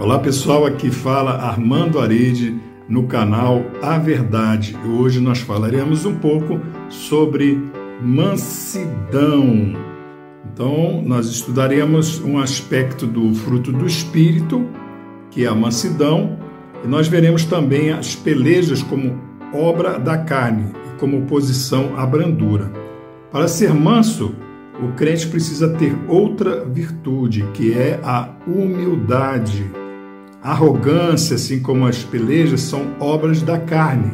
Olá pessoal, aqui fala Armando Arede no canal A Verdade. Hoje nós falaremos um pouco sobre mansidão. Então, nós estudaremos um aspecto do fruto do espírito, que é a mansidão, e nós veremos também as pelejas como obra da carne e como oposição à brandura. Para ser manso, o crente precisa ter outra virtude, que é a humildade. Arrogância, assim como as pelejas, são obras da carne.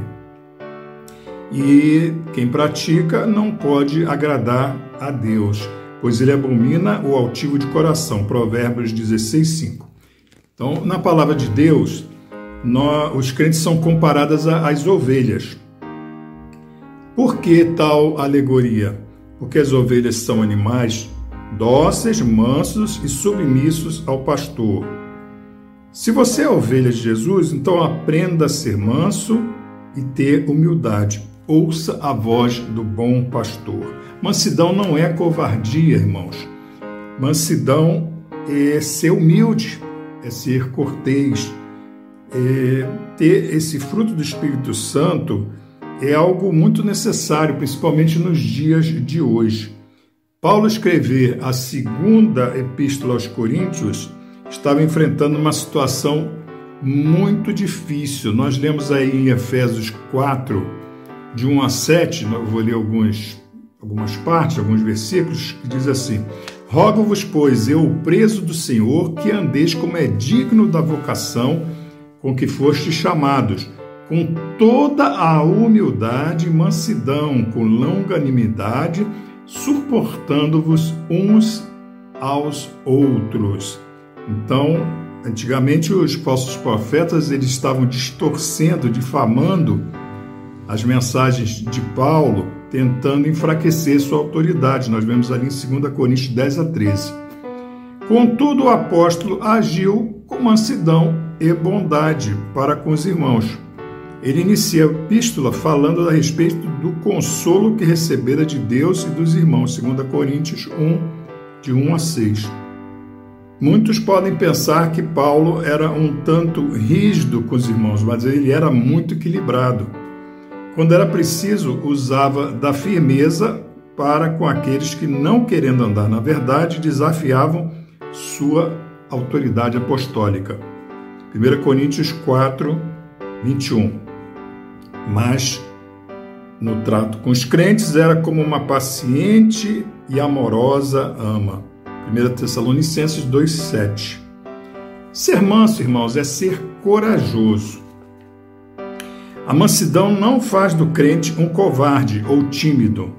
E quem pratica não pode agradar a Deus, pois ele abomina o altivo de coração. Provérbios 16, 5. Então, na palavra de Deus, nós, os crentes são comparados às ovelhas. Por que tal alegoria? porque as ovelhas são animais dóceis, mansos e submissos ao pastor. Se você é ovelha de Jesus, então aprenda a ser manso e ter humildade. Ouça a voz do bom pastor. Mansidão não é covardia, irmãos. Mansidão é ser humilde, é ser cortês, é ter esse fruto do Espírito Santo é algo muito necessário, principalmente nos dias de hoje. Paulo escrever a segunda epístola aos Coríntios estava enfrentando uma situação muito difícil. Nós lemos aí em Efésios 4, de 1 a 7, eu vou ler alguns, algumas partes, alguns versículos, que diz assim: Rogo-vos, pois, eu, preso do Senhor, que andeis como é digno da vocação com que fostes chamados com toda a humildade e mansidão, com longanimidade, suportando-vos uns aos outros. Então, antigamente os falsos profetas eles estavam distorcendo, difamando as mensagens de Paulo, tentando enfraquecer sua autoridade. Nós vemos ali em 2 Coríntios 10 a 13. Contudo, o apóstolo agiu com mansidão e bondade para com os irmãos ele inicia a epístola falando a respeito do consolo que recebera de Deus e dos irmãos, 2 Coríntios 1, de 1 a 6. Muitos podem pensar que Paulo era um tanto rígido com os irmãos, mas ele era muito equilibrado. Quando era preciso, usava da firmeza para com aqueles que, não querendo andar na verdade, desafiavam sua autoridade apostólica. 1 Coríntios 4, 21 mas no trato com os crentes era como uma paciente e amorosa ama. 1 Tessalonicenses 2,7. Ser manso, irmãos, é ser corajoso. A mansidão não faz do crente um covarde ou tímido,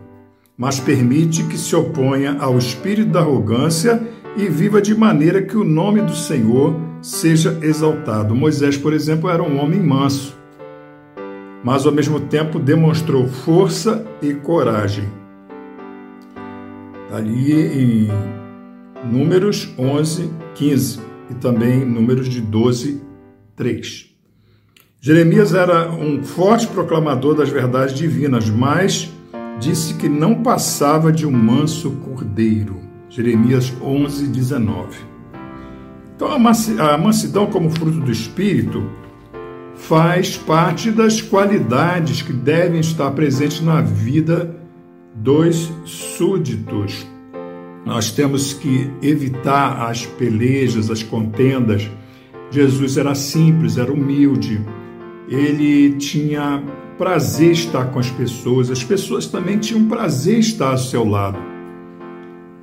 mas permite que se oponha ao espírito da arrogância e viva de maneira que o nome do Senhor seja exaltado. Moisés, por exemplo, era um homem manso mas ao mesmo tempo demonstrou força e coragem. Ali em Números 11, 15 e também Números de 12, 3. Jeremias era um forte proclamador das verdades divinas, mas disse que não passava de um manso cordeiro. Jeremias 11, 19. Então, a mansidão como fruto do Espírito faz parte das qualidades que devem estar presentes na vida dos súditos. Nós temos que evitar as pelejas, as contendas. Jesus era simples, era humilde, ele tinha prazer estar com as pessoas, as pessoas também tinham prazer estar ao seu lado.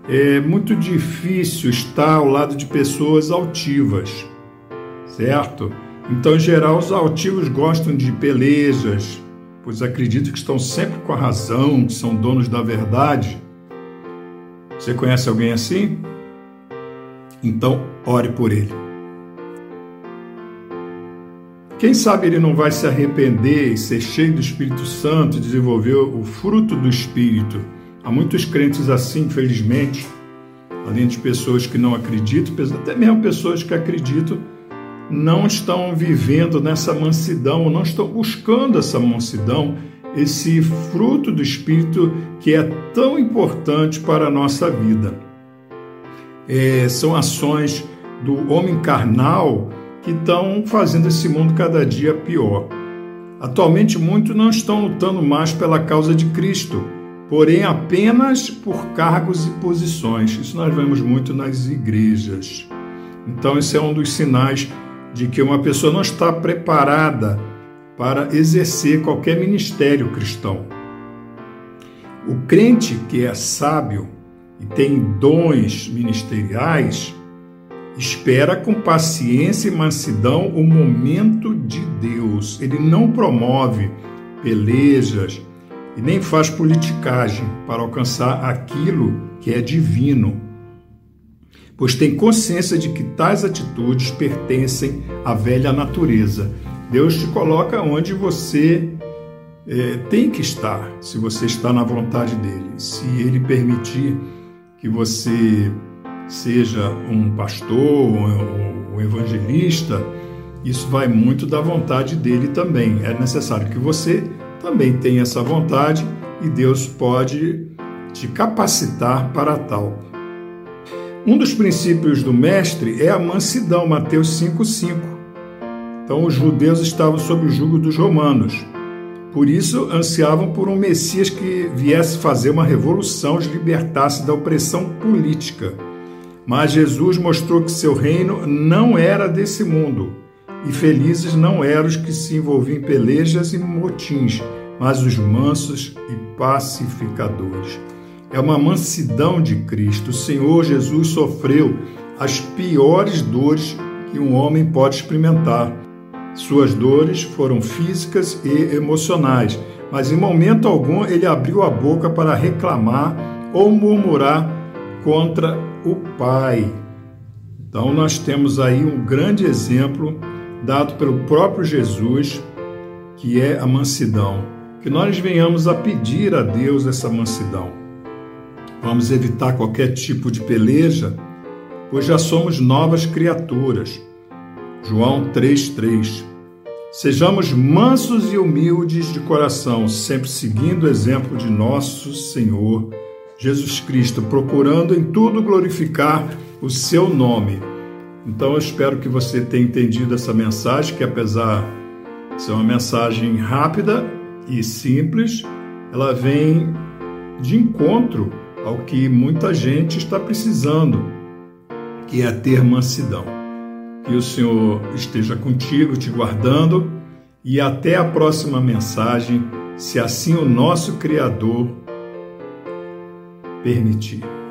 É muito difícil estar ao lado de pessoas altivas, certo? Então, em geral, os altivos gostam de pelejas, pois acreditam que estão sempre com a razão, que são donos da verdade. Você conhece alguém assim? Então, ore por ele. Quem sabe ele não vai se arrepender e ser cheio do Espírito Santo e desenvolver o fruto do Espírito. Há muitos crentes assim, infelizmente, além de pessoas que não acreditam, até mesmo pessoas que acreditam não estão vivendo nessa mansidão, não estão buscando essa mansidão, esse fruto do Espírito que é tão importante para a nossa vida. É, são ações do homem carnal que estão fazendo esse mundo cada dia pior. Atualmente, muitos não estão lutando mais pela causa de Cristo, porém apenas por cargos e posições. Isso nós vemos muito nas igrejas. Então, esse é um dos sinais de que uma pessoa não está preparada para exercer qualquer ministério cristão. O crente que é sábio e tem dons ministeriais espera com paciência e mansidão o momento de Deus. Ele não promove pelejas e nem faz politicagem para alcançar aquilo que é divino, pois tem consciência de que tais atitudes pertencem à velha natureza. Deus te coloca onde você é, tem que estar, se você está na vontade dele. Se ele permitir que você seja um pastor, um evangelista, isso vai muito da vontade dele também. É necessário que você também tenha essa vontade e Deus pode te capacitar para tal. Um dos princípios do mestre é a mansidão, Mateus 5:5. Então os judeus estavam sob o jugo dos romanos. Por isso ansiavam por um Messias que viesse fazer uma revolução, os libertasse da opressão política. Mas Jesus mostrou que seu reino não era desse mundo, e felizes não eram os que se envolviam em pelejas e motins, mas os mansos e pacificadores. É uma mansidão de Cristo. O Senhor Jesus sofreu as piores dores que um homem pode experimentar. Suas dores foram físicas e emocionais, mas em momento algum ele abriu a boca para reclamar ou murmurar contra o Pai. Então, nós temos aí um grande exemplo dado pelo próprio Jesus, que é a mansidão. Que nós venhamos a pedir a Deus essa mansidão. Vamos evitar qualquer tipo de peleja, pois já somos novas criaturas. João 3,3 Sejamos mansos e humildes de coração, sempre seguindo o exemplo de nosso Senhor Jesus Cristo, procurando em tudo glorificar o seu nome. Então eu espero que você tenha entendido essa mensagem, que apesar de ser uma mensagem rápida e simples, ela vem de encontro ao que muita gente está precisando, que é ter mansidão. Que o Senhor esteja contigo, te guardando, e até a próxima mensagem, se assim o nosso Criador permitir.